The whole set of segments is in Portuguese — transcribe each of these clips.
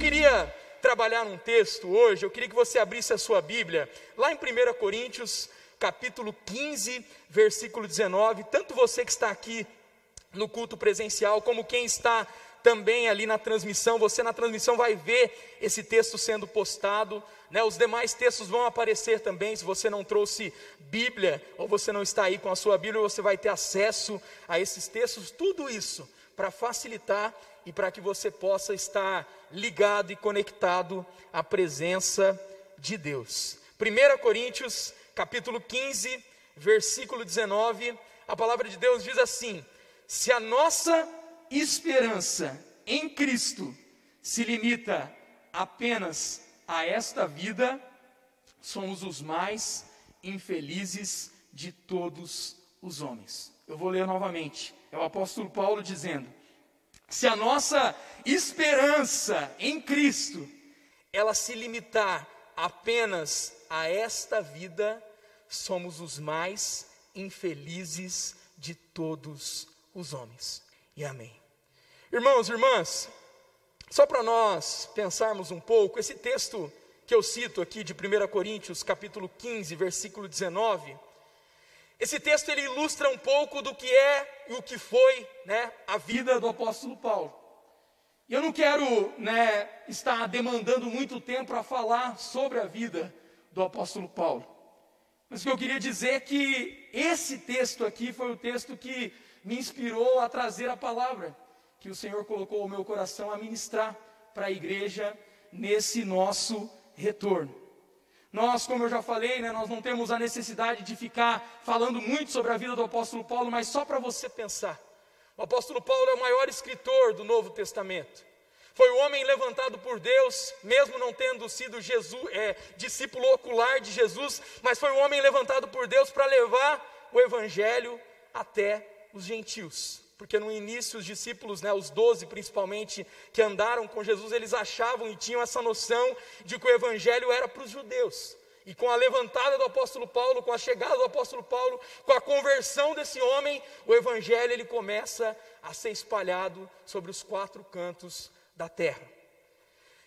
queria trabalhar num texto hoje, eu queria que você abrisse a sua Bíblia, lá em 1 Coríntios, capítulo 15, versículo 19. Tanto você que está aqui no culto presencial, como quem está também ali na transmissão, você na transmissão vai ver esse texto sendo postado, né? Os demais textos vão aparecer também, se você não trouxe Bíblia ou você não está aí com a sua Bíblia, você vai ter acesso a esses textos, tudo isso para facilitar e para que você possa estar ligado e conectado à presença de Deus. 1 Coríntios, capítulo 15, versículo 19, a palavra de Deus diz assim: Se a nossa esperança em Cristo se limita apenas a esta vida, somos os mais infelizes de todos os homens. Eu vou ler novamente. É o apóstolo Paulo dizendo: Se a nossa esperança em Cristo ela se limitar apenas a esta vida, somos os mais infelizes de todos os homens. E amém. Irmãos irmãs, só para nós pensarmos um pouco, esse texto que eu cito aqui de 1 Coríntios, capítulo 15, versículo 19, esse texto ele ilustra um pouco do que é e o que foi, né, a vida do apóstolo Paulo. E eu não quero, né, estar demandando muito tempo para falar sobre a vida do apóstolo Paulo. Mas o que eu queria dizer é que esse texto aqui foi o texto que me inspirou a trazer a palavra que o Senhor colocou o meu coração a ministrar para a igreja nesse nosso retorno. Nós, como eu já falei, né, nós não temos a necessidade de ficar falando muito sobre a vida do apóstolo Paulo, mas só para você pensar. O apóstolo Paulo é o maior escritor do Novo Testamento. Foi o homem levantado por Deus, mesmo não tendo sido Jesus, é, discípulo ocular de Jesus, mas foi o homem levantado por Deus para levar o evangelho até os gentios porque no início os discípulos, né, os doze principalmente, que andaram com Jesus, eles achavam e tinham essa noção de que o evangelho era para os judeus. E com a levantada do apóstolo Paulo, com a chegada do apóstolo Paulo, com a conversão desse homem, o evangelho ele começa a ser espalhado sobre os quatro cantos da terra.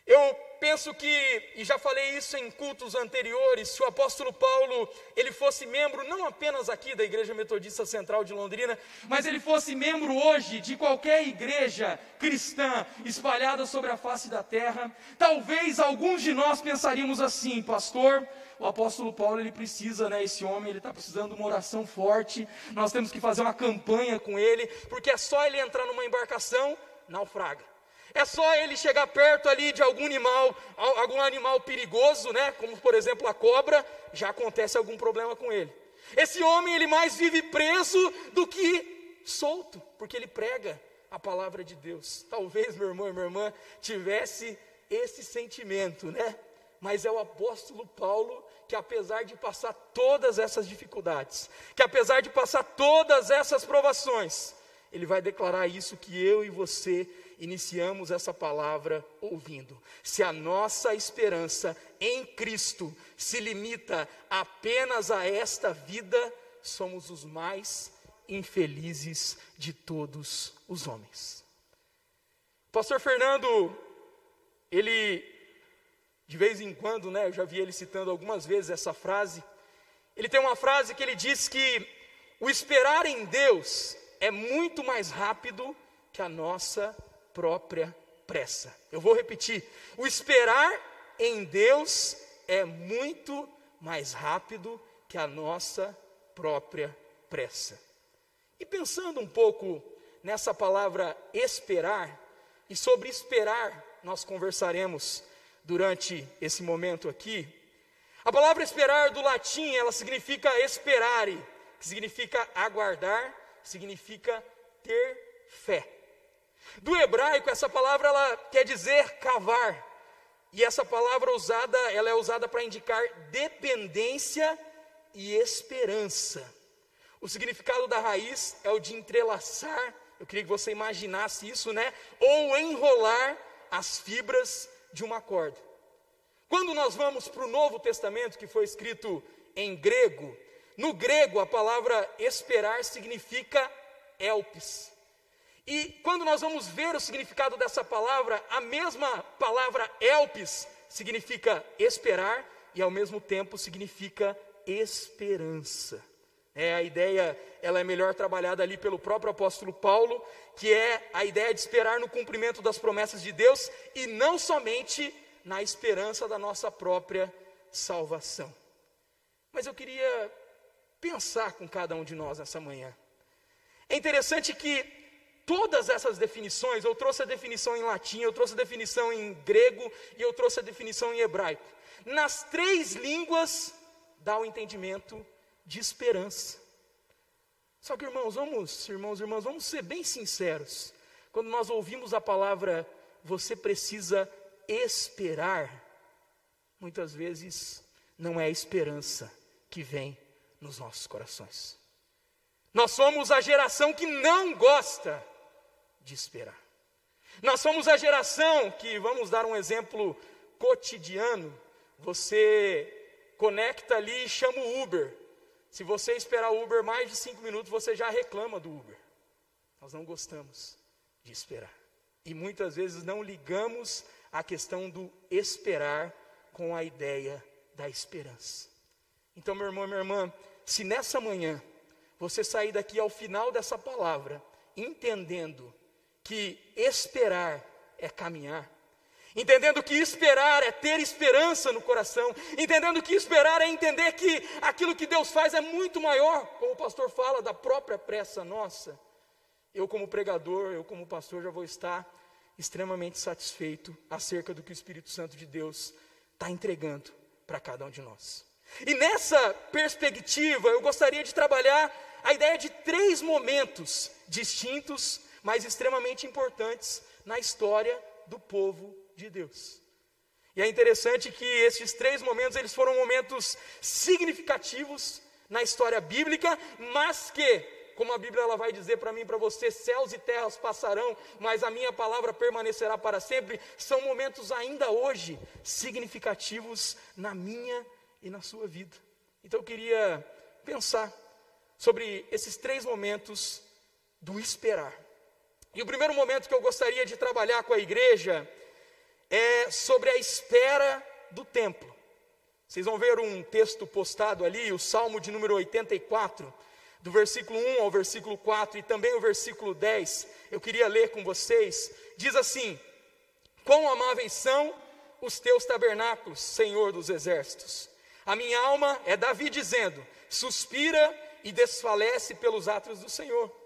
Eu penso que, e já falei isso em cultos anteriores, se o apóstolo Paulo ele fosse membro não apenas aqui da Igreja Metodista Central de Londrina, mas ele fosse membro hoje de qualquer igreja cristã espalhada sobre a face da terra, talvez alguns de nós pensaríamos assim, pastor, o apóstolo Paulo ele precisa, né? Esse homem ele está precisando de uma oração forte. Nós temos que fazer uma campanha com ele, porque é só ele entrar numa embarcação, naufraga. É só ele chegar perto ali de algum animal, algum animal perigoso, né? Como por exemplo a cobra, já acontece algum problema com ele. Esse homem ele mais vive preso do que solto, porque ele prega a palavra de Deus. Talvez meu irmão e minha irmã tivesse esse sentimento, né? Mas é o apóstolo Paulo que apesar de passar todas essas dificuldades, que apesar de passar todas essas provações, ele vai declarar isso que eu e você iniciamos essa palavra ouvindo. Se a nossa esperança em Cristo se limita apenas a esta vida, somos os mais infelizes de todos os homens. pastor Fernando, ele, de vez em quando, né, eu já vi ele citando algumas vezes essa frase. Ele tem uma frase que ele diz que o esperar em Deus é muito mais rápido que a nossa própria pressa. Eu vou repetir: o esperar em Deus é muito mais rápido que a nossa própria pressa. E pensando um pouco nessa palavra esperar, e sobre esperar nós conversaremos durante esse momento aqui. A palavra esperar do latim, ela significa esperare, que significa aguardar, significa ter fé. Do hebraico, essa palavra ela quer dizer cavar. E essa palavra usada, ela é usada para indicar dependência e esperança. O significado da raiz é o de entrelaçar, eu queria que você imaginasse isso, né? Ou enrolar as fibras de uma corda. Quando nós vamos para o Novo Testamento, que foi escrito em grego, no grego a palavra esperar significa elpis. E quando nós vamos ver o significado dessa palavra, a mesma palavra elpis significa esperar e ao mesmo tempo significa esperança. É, a ideia ela é melhor trabalhada ali pelo próprio apóstolo Paulo, que é a ideia de esperar no cumprimento das promessas de Deus e não somente na esperança da nossa própria salvação. Mas eu queria pensar com cada um de nós nessa manhã. É interessante que todas essas definições, eu trouxe a definição em latim, eu trouxe a definição em grego e eu trouxe a definição em hebraico. Nas três línguas dá o entendimento de esperança. Só que, irmãos, vamos, irmãos, irmãos, vamos ser bem sinceros. Quando nós ouvimos a palavra você precisa esperar, muitas vezes não é a esperança que vem nos nossos corações. Nós somos a geração que não gosta de esperar. Nós somos a geração que, vamos dar um exemplo cotidiano, você conecta ali e chama o Uber. Se você esperar o Uber mais de cinco minutos, você já reclama do Uber. Nós não gostamos de esperar. E muitas vezes não ligamos a questão do esperar com a ideia da esperança. Então, meu irmão, minha irmã, se nessa manhã você sair daqui ao final dessa palavra, entendendo que esperar é caminhar, Entendendo que esperar é ter esperança no coração, entendendo que esperar é entender que aquilo que Deus faz é muito maior, como o pastor fala, da própria pressa nossa. Eu, como pregador, eu, como pastor, já vou estar extremamente satisfeito acerca do que o Espírito Santo de Deus está entregando para cada um de nós. E nessa perspectiva, eu gostaria de trabalhar a ideia de três momentos distintos, mas extremamente importantes na história do povo de Deus. E é interessante que esses três momentos eles foram momentos significativos na história bíblica, mas que, como a Bíblia ela vai dizer para mim e para você, céus e terras passarão, mas a minha palavra permanecerá para sempre, são momentos ainda hoje significativos na minha e na sua vida. Então eu queria pensar sobre esses três momentos do esperar. E o primeiro momento que eu gostaria de trabalhar com a igreja é sobre a espera do templo. Vocês vão ver um texto postado ali, o Salmo de número 84, do versículo 1 ao versículo 4 e também o versículo 10. Eu queria ler com vocês. Diz assim: Quão amáveis são os teus tabernáculos, Senhor dos exércitos. A minha alma é Davi dizendo: suspira e desfalece pelos atos do Senhor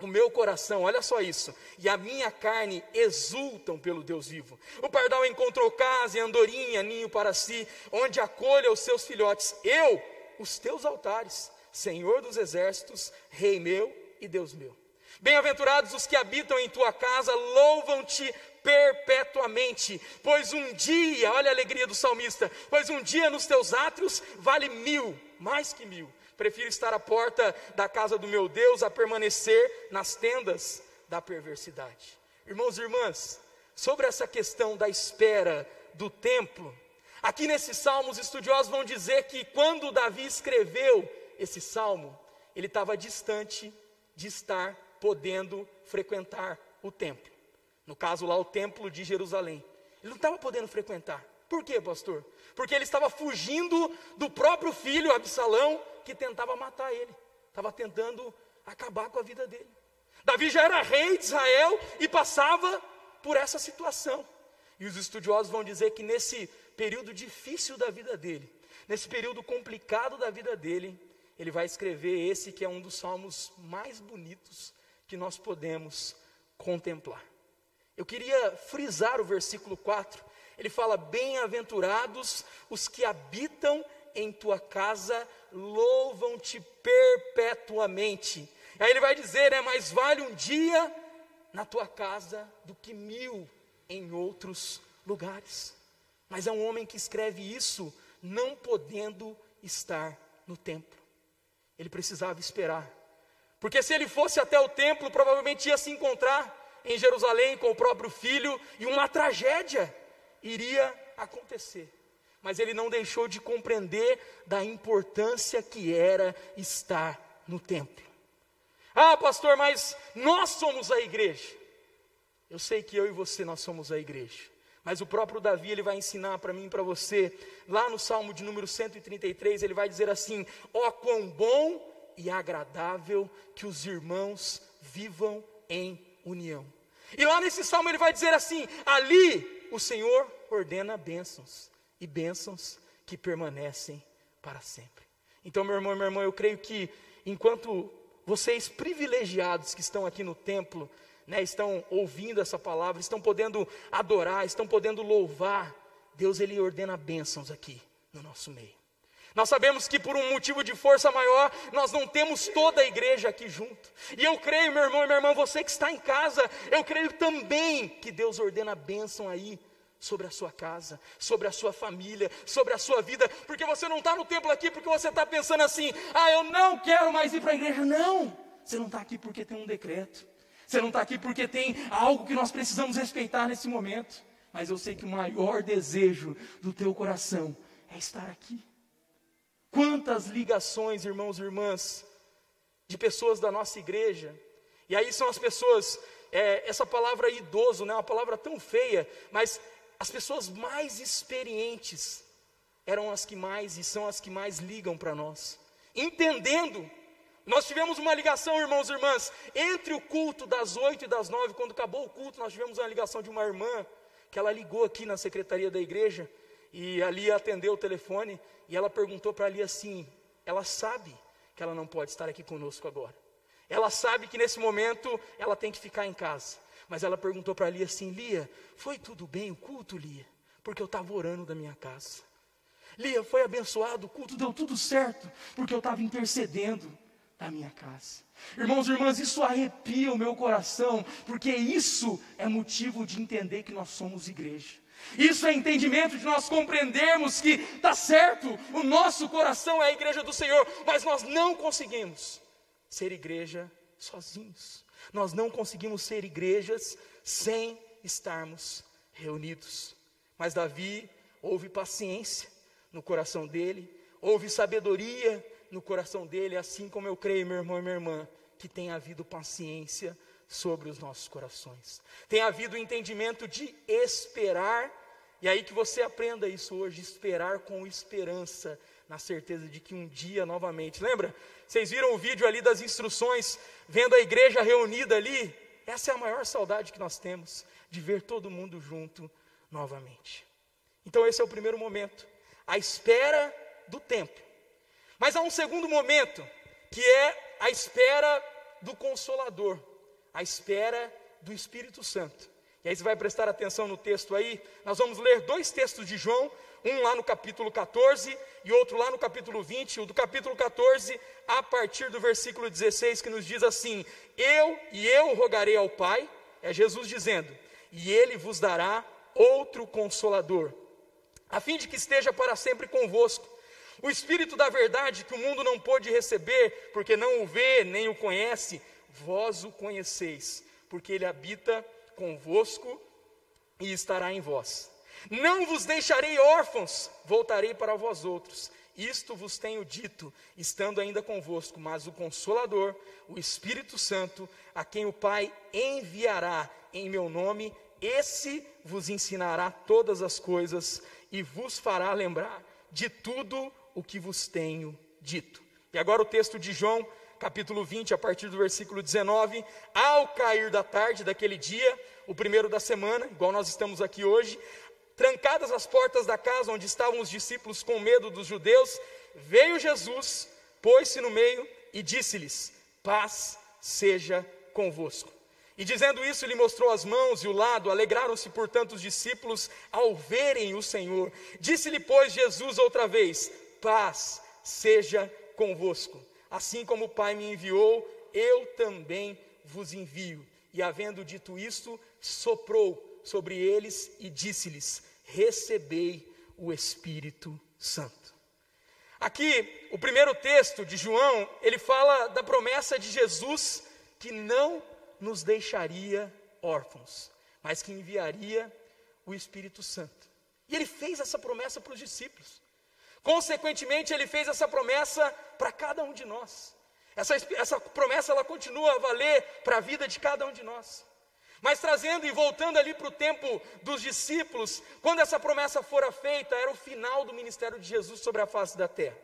o meu coração, olha só isso, e a minha carne exultam pelo Deus vivo. O pardal encontrou casa e andorinha, ninho para si, onde acolha os seus filhotes. Eu, os teus altares, Senhor dos exércitos, Rei meu e Deus meu. Bem-aventurados os que habitam em tua casa, louvam-te perpetuamente, pois um dia, olha a alegria do salmista, pois um dia nos teus átrios vale mil, mais que mil Prefiro estar à porta da casa do meu Deus a permanecer nas tendas da perversidade. Irmãos e irmãs, sobre essa questão da espera do templo, aqui nesse salmo os estudiosos vão dizer que quando Davi escreveu esse salmo, ele estava distante de estar podendo frequentar o templo. No caso lá, o templo de Jerusalém. Ele não estava podendo frequentar. Por quê, pastor? Porque ele estava fugindo do próprio filho Absalão, que tentava matar ele, estava tentando acabar com a vida dele. Davi já era rei de Israel e passava por essa situação. E os estudiosos vão dizer que nesse período difícil da vida dele, nesse período complicado da vida dele, ele vai escrever esse que é um dos salmos mais bonitos que nós podemos contemplar. Eu queria frisar o versículo 4. Ele fala: Bem-aventurados os que habitam em tua casa louvam-te perpetuamente. Aí ele vai dizer, é mais vale um dia na tua casa do que mil em outros lugares. Mas é um homem que escreve isso não podendo estar no templo. Ele precisava esperar. Porque se ele fosse até o templo, provavelmente ia se encontrar em Jerusalém com o próprio filho e uma tragédia iria acontecer mas ele não deixou de compreender da importância que era estar no templo. Ah, pastor, mas nós somos a igreja. Eu sei que eu e você nós somos a igreja. Mas o próprio Davi, ele vai ensinar para mim e para você, lá no Salmo de número 133, ele vai dizer assim: "Ó oh, quão bom e agradável que os irmãos vivam em união". E lá nesse salmo ele vai dizer assim: "Ali o Senhor ordena bênçãos e bênçãos que permanecem para sempre". Então, meu irmão e minha irmã, eu creio que enquanto vocês privilegiados que estão aqui no templo, né, estão ouvindo essa palavra, estão podendo adorar, estão podendo louvar, Deus ele ordena bênçãos aqui no nosso meio. Nós sabemos que por um motivo de força maior, nós não temos toda a igreja aqui junto. E eu creio, meu irmão e minha irmã, você que está em casa, eu creio também que Deus ordena bênção aí sobre a sua casa, sobre a sua família, sobre a sua vida, porque você não está no templo aqui porque você está pensando assim, ah, eu não quero mais ir para a igreja. Não, você não está aqui porque tem um decreto. Você não está aqui porque tem algo que nós precisamos respeitar nesse momento. Mas eu sei que o maior desejo do teu coração é estar aqui. Quantas ligações, irmãos e irmãs, de pessoas da nossa igreja. E aí são as pessoas, é, essa palavra idoso, né, uma palavra tão feia, mas as pessoas mais experientes eram as que mais e são as que mais ligam para nós, entendendo nós tivemos uma ligação, irmãos e irmãs, entre o culto das oito e das nove, quando acabou o culto, nós tivemos uma ligação de uma irmã, que ela ligou aqui na secretaria da igreja, e ali atendeu o telefone, e ela perguntou para ali assim: ela sabe que ela não pode estar aqui conosco agora. Ela sabe que nesse momento ela tem que ficar em casa. Mas ela perguntou para Lia assim: Lia, foi tudo bem o culto, Lia? Porque eu estava orando da minha casa. Lia, foi abençoado, o culto deu tudo certo, porque eu estava intercedendo da minha casa. Irmãos e irmãs, isso arrepia o meu coração, porque isso é motivo de entender que nós somos igreja. Isso é entendimento de nós compreendermos que está certo, o nosso coração é a igreja do Senhor, mas nós não conseguimos ser igreja sozinhos. Nós não conseguimos ser igrejas sem estarmos reunidos. Mas Davi houve paciência no coração dele, houve sabedoria no coração dele, assim como eu creio, meu irmão e minha irmã, que tem havido paciência sobre os nossos corações. Tem havido o entendimento de esperar, e aí que você aprenda isso hoje, esperar com esperança, na certeza de que um dia novamente. Lembra? Vocês viram o vídeo ali das instruções, vendo a igreja reunida ali? Essa é a maior saudade que nós temos, de ver todo mundo junto novamente. Então, esse é o primeiro momento, a espera do tempo. Mas há um segundo momento, que é a espera do Consolador, a espera do Espírito Santo. E aí você vai prestar atenção no texto aí, nós vamos ler dois textos de João, um lá no capítulo 14 e outro lá no capítulo 20. O do capítulo 14, a partir do versículo 16, que nos diz assim: Eu e eu rogarei ao Pai, é Jesus dizendo, e ele vos dará outro consolador, a fim de que esteja para sempre convosco o Espírito da verdade que o mundo não pôde receber, porque não o vê nem o conhece, vós o conheceis, porque ele habita convosco e estará em vós. Não vos deixarei órfãos, voltarei para vós outros. Isto vos tenho dito, estando ainda convosco, mas o Consolador, o Espírito Santo, a quem o Pai enviará em meu nome, esse vos ensinará todas as coisas e vos fará lembrar de tudo o que vos tenho dito. E agora o texto de João, capítulo 20, a partir do versículo 19. Ao cair da tarde daquele dia, o primeiro da semana, igual nós estamos aqui hoje, trancadas as portas da casa onde estavam os discípulos com medo dos judeus, veio Jesus, pôs-se no meio e disse-lhes: Paz seja convosco. E dizendo isso, lhe mostrou as mãos e o lado, alegraram-se, portanto, os discípulos ao verem o Senhor. Disse-lhe, pois, Jesus outra vez: paz seja convosco. Assim como o Pai me enviou, eu também vos envio. E havendo dito isto, soprou sobre eles e disse-lhes: Recebei o Espírito Santo. Aqui, o primeiro texto de João, ele fala da promessa de Jesus que não nos deixaria órfãos, mas que enviaria o Espírito Santo. E ele fez essa promessa para os discípulos. Consequentemente, ele fez essa promessa para cada um de nós. Essa, essa promessa ela continua a valer para a vida de cada um de nós. Mas trazendo e voltando ali para o tempo dos discípulos, quando essa promessa fora feita, era o final do ministério de Jesus sobre a face da terra.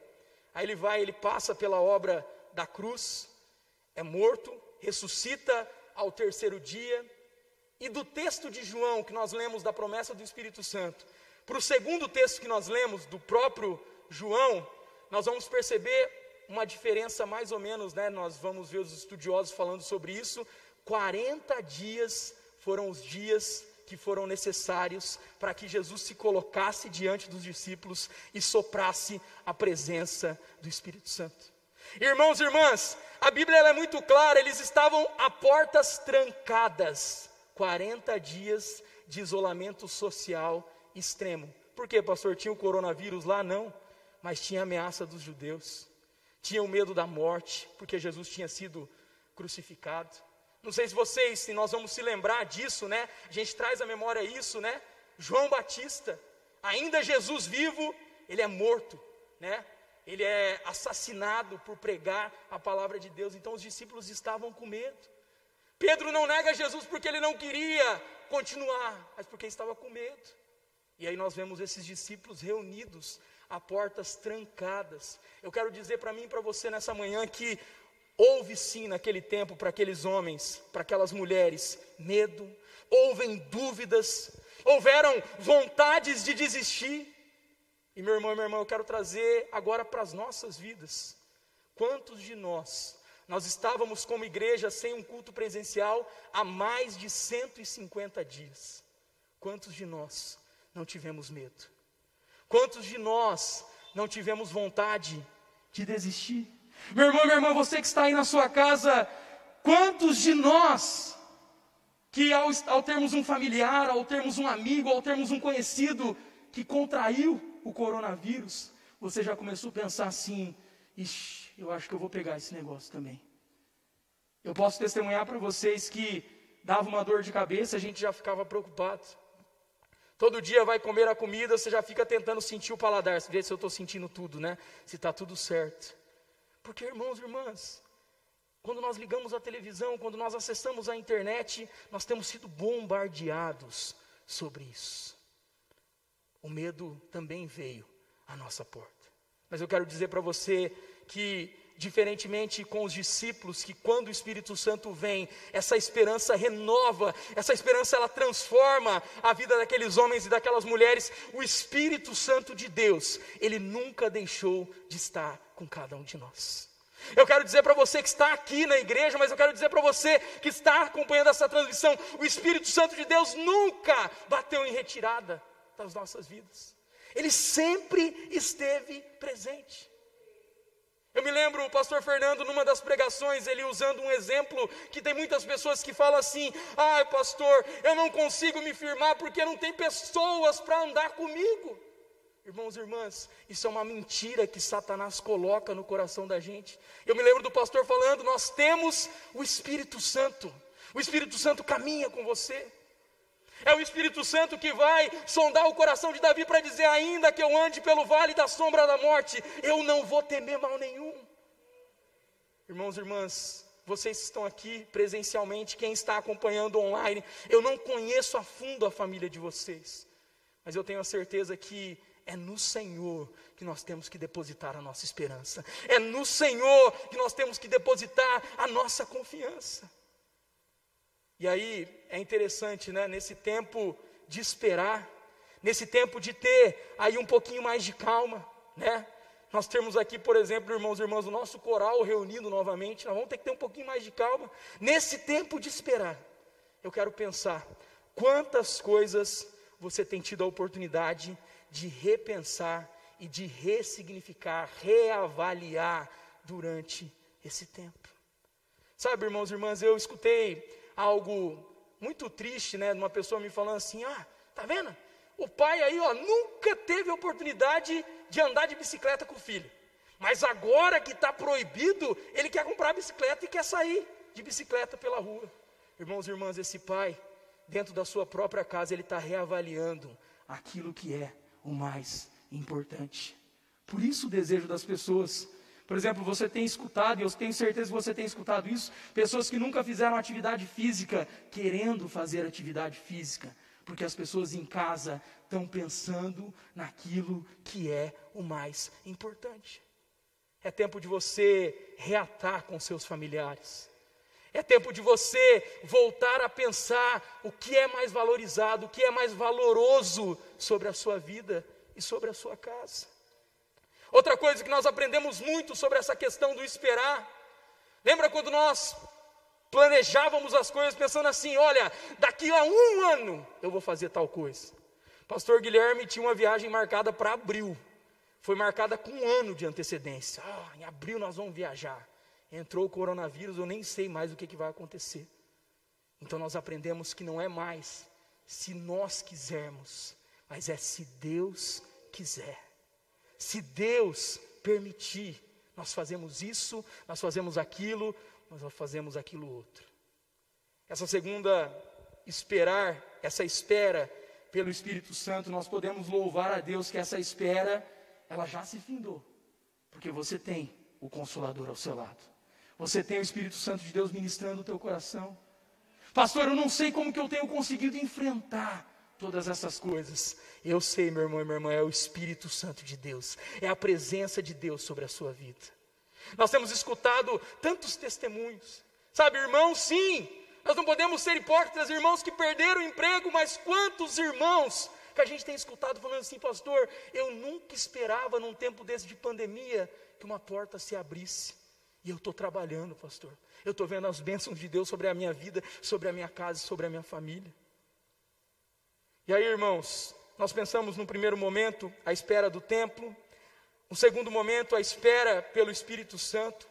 Aí ele vai, ele passa pela obra da cruz, é morto, ressuscita ao terceiro dia. E do texto de João, que nós lemos da promessa do Espírito Santo, para o segundo texto que nós lemos, do próprio João, nós vamos perceber uma diferença mais ou menos, né? Nós vamos ver os estudiosos falando sobre isso. 40 dias foram os dias que foram necessários para que Jesus se colocasse diante dos discípulos e soprasse a presença do Espírito Santo. Irmãos e irmãs, a Bíblia é muito clara, eles estavam a portas trancadas, 40 dias de isolamento social extremo. Por quê, pastor? Tinha o coronavírus lá? Não, mas tinha a ameaça dos judeus, tinha o medo da morte, porque Jesus tinha sido crucificado. Não sei se vocês, se nós vamos se lembrar disso, né? A gente traz à memória isso, né? João Batista, ainda Jesus vivo, ele é morto, né? Ele é assassinado por pregar a palavra de Deus. Então os discípulos estavam com medo. Pedro não nega Jesus porque ele não queria continuar, mas porque estava com medo. E aí nós vemos esses discípulos reunidos a portas trancadas. Eu quero dizer para mim e para você nessa manhã que houve sim naquele tempo para aqueles homens, para aquelas mulheres, medo, houve dúvidas, houveram vontades de desistir. E meu irmão e minha irmã, eu quero trazer agora para as nossas vidas. Quantos de nós, nós estávamos como igreja sem um culto presencial há mais de 150 dias? Quantos de nós não tivemos medo? Quantos de nós não tivemos vontade de desistir? Meu irmão, minha irmã, você que está aí na sua casa, quantos de nós que ao, ao termos um familiar, ao termos um amigo, ao termos um conhecido que contraiu o coronavírus, você já começou a pensar assim: ixi, eu acho que eu vou pegar esse negócio também. Eu posso testemunhar para vocês que dava uma dor de cabeça, a gente já ficava preocupado. Todo dia vai comer a comida, você já fica tentando sentir o paladar, ver se eu estou sentindo tudo, né? Se está tudo certo. Porque, irmãos e irmãs, quando nós ligamos a televisão, quando nós acessamos a internet, nós temos sido bombardeados sobre isso. O medo também veio à nossa porta. Mas eu quero dizer para você que diferentemente com os discípulos, que quando o Espírito Santo vem, essa esperança renova, essa esperança ela transforma a vida daqueles homens e daquelas mulheres. O Espírito Santo de Deus, ele nunca deixou de estar com cada um de nós. Eu quero dizer para você que está aqui na igreja, mas eu quero dizer para você que está acompanhando essa transmissão: o Espírito Santo de Deus nunca bateu em retirada das nossas vidas, ele sempre esteve presente. Eu me lembro o pastor Fernando, numa das pregações, ele usando um exemplo que tem muitas pessoas que falam assim: ai, ah, pastor, eu não consigo me firmar porque não tem pessoas para andar comigo. Irmãos e irmãs, isso é uma mentira que Satanás coloca no coração da gente. Eu me lembro do pastor falando: nós temos o Espírito Santo, o Espírito Santo caminha com você. É o Espírito Santo que vai sondar o coração de Davi para dizer: ainda que eu ande pelo vale da sombra da morte, eu não vou temer mal nenhum. Irmãos e irmãs, vocês estão aqui presencialmente, quem está acompanhando online, eu não conheço a fundo a família de vocês, mas eu tenho a certeza que é no Senhor que nós temos que depositar a nossa esperança, é no Senhor que nós temos que depositar a nossa confiança. E aí é interessante, né? Nesse tempo de esperar, nesse tempo de ter aí um pouquinho mais de calma, né? Nós temos aqui, por exemplo, irmãos e irmãs, o nosso coral reunido novamente, nós vamos ter que ter um pouquinho mais de calma. Nesse tempo de esperar, eu quero pensar quantas coisas você tem tido a oportunidade de repensar e de ressignificar, reavaliar durante esse tempo. Sabe, irmãos e irmãs, eu escutei algo muito triste, né? Uma pessoa me falando assim: ah, tá vendo? O pai aí, ó, nunca teve oportunidade de andar de bicicleta com o filho. Mas agora que está proibido, ele quer comprar bicicleta e quer sair de bicicleta pela rua. Irmãos e irmãs, esse pai, dentro da sua própria casa, ele está reavaliando aquilo que é o mais importante. Por isso o desejo das pessoas Por exemplo, você tem escutado, e eu tenho certeza que você tem escutado isso, pessoas que nunca fizeram atividade física, querendo fazer atividade física, porque as pessoas em casa estão pensando naquilo que é o mais importante. É tempo de você reatar com seus familiares. É tempo de você voltar a pensar o que é mais valorizado, o que é mais valoroso sobre a sua vida e sobre a sua casa. Outra coisa que nós aprendemos muito sobre essa questão do esperar. Lembra quando nós planejávamos as coisas pensando assim: olha, daqui a um ano eu vou fazer tal coisa. Pastor Guilherme tinha uma viagem marcada para abril. Foi marcada com um ano de antecedência. Ah, em abril nós vamos viajar. Entrou o coronavírus, eu nem sei mais o que, que vai acontecer. Então nós aprendemos que não é mais se nós quisermos, mas é se Deus quiser. Se Deus permitir, nós fazemos isso, nós fazemos aquilo, nós fazemos aquilo outro. Essa segunda, esperar, essa espera pelo Espírito Santo, nós podemos louvar a Deus que essa espera, ela já se findou, porque você tem o Consolador ao seu lado. Você tem o Espírito Santo de Deus ministrando o teu coração. Pastor, eu não sei como que eu tenho conseguido enfrentar todas essas coisas. Eu sei, meu irmão e minha irmã, é o Espírito Santo de Deus, é a presença de Deus sobre a sua vida. Nós temos escutado tantos testemunhos, sabe, irmãos, sim, nós não podemos ser hipócritas, irmãos que perderam o emprego, mas quantos irmãos que a gente tem escutado falando assim, pastor, eu nunca esperava num tempo desse de pandemia que uma porta se abrisse. E eu estou trabalhando, pastor. Eu estou vendo as bênçãos de Deus sobre a minha vida, sobre a minha casa, sobre a minha família. E aí, irmãos, nós pensamos no primeiro momento a espera do templo, no segundo momento a espera pelo Espírito Santo,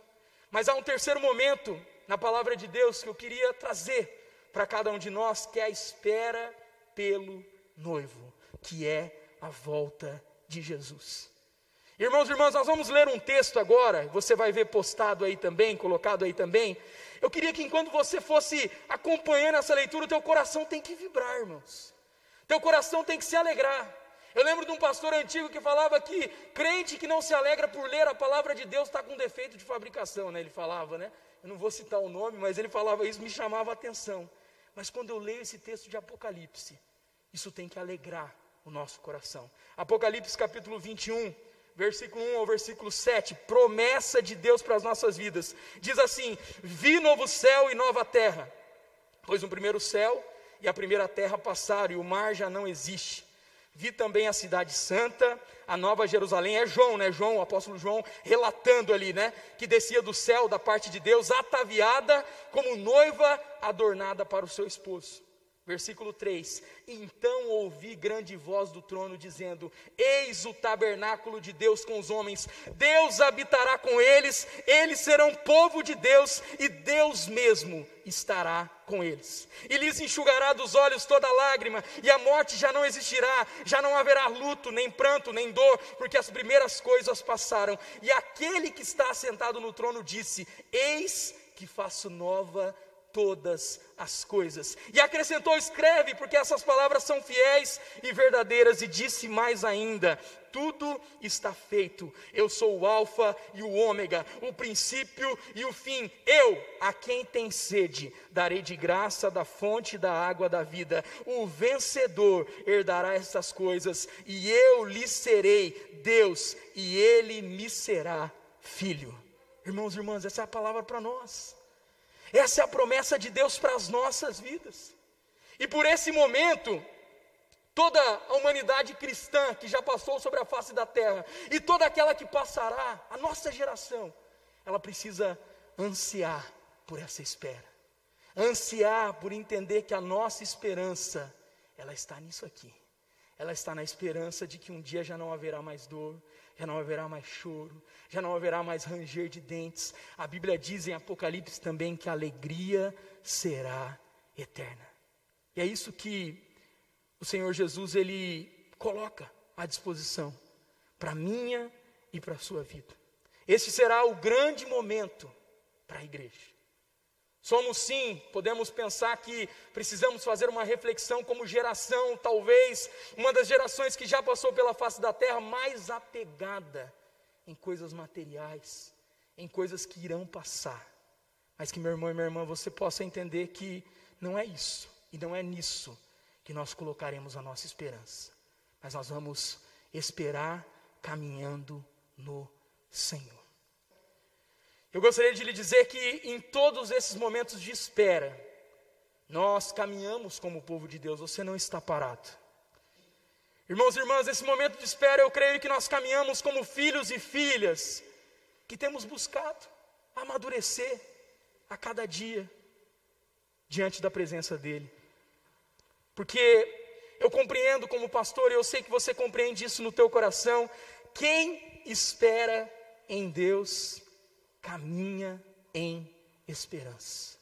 mas há um terceiro momento na palavra de Deus que eu queria trazer para cada um de nós, que é a espera pelo noivo, que é a volta de Jesus. Irmãos e irmãs, nós vamos ler um texto agora, você vai ver postado aí também, colocado aí também. Eu queria que enquanto você fosse acompanhando essa leitura, o teu coração tem que vibrar, irmãos. Teu coração tem que se alegrar. Eu lembro de um pastor antigo que falava que crente que não se alegra por ler a palavra de Deus está com defeito de fabricação, né? Ele falava, né? Eu não vou citar o nome, mas ele falava isso, me chamava a atenção. Mas quando eu leio esse texto de Apocalipse, isso tem que alegrar o nosso coração. Apocalipse capítulo 21, versículo 1 ao versículo 7, promessa de Deus para as nossas vidas. Diz assim: Vi novo céu e nova terra, pois no primeiro céu e a primeira terra passaram, e o mar já não existe. Vi também a cidade santa, a nova Jerusalém, é João, né? João, o apóstolo João, relatando ali, né? Que descia do céu da parte de Deus, ataviada como noiva adornada para o seu esposo. Versículo 3: Então ouvi grande voz do trono dizendo: Eis o tabernáculo de Deus com os homens, Deus habitará com eles, eles serão povo de Deus, e Deus mesmo estará com eles. E lhes enxugará dos olhos toda lágrima, e a morte já não existirá, já não haverá luto, nem pranto, nem dor, porque as primeiras coisas passaram. E aquele que está sentado no trono disse: Eis que faço nova todas as coisas. E acrescentou: escreve, porque essas palavras são fiéis e verdadeiras. E disse mais ainda: tudo está feito. Eu sou o Alfa e o Ômega, o princípio e o fim. Eu, a quem tem sede, darei de graça da fonte da água da vida. O vencedor herdará essas coisas, e eu lhe serei Deus, e ele me será filho. Irmãos e irmãs, essa é a palavra para nós. Essa é a promessa de Deus para as nossas vidas. E por esse momento, toda a humanidade cristã que já passou sobre a face da terra e toda aquela que passará, a nossa geração, ela precisa ansiar por essa espera. Ansiar por entender que a nossa esperança, ela está nisso aqui. Ela está na esperança de que um dia já não haverá mais dor, já não haverá mais choro, já não haverá mais ranger de dentes. A Bíblia diz em Apocalipse também que a alegria será eterna. E é isso que o Senhor Jesus ele coloca à disposição para minha e para a sua vida. Esse será o grande momento para a igreja. Somos sim, podemos pensar que precisamos fazer uma reflexão como geração, talvez uma das gerações que já passou pela face da terra mais apegada em coisas materiais, em coisas que irão passar, mas que meu irmão e minha irmã, você possa entender que não é isso, e não é nisso que nós colocaremos a nossa esperança, mas nós vamos esperar caminhando no Senhor. Eu gostaria de lhe dizer que em todos esses momentos de espera, nós caminhamos como povo de Deus, você não está parado. Irmãos e irmãs, nesse momento de espera, eu creio que nós caminhamos como filhos e filhas que temos buscado amadurecer a cada dia diante da presença dEle. Porque eu compreendo como pastor, e eu sei que você compreende isso no teu coração, quem espera em Deus caminha em esperança.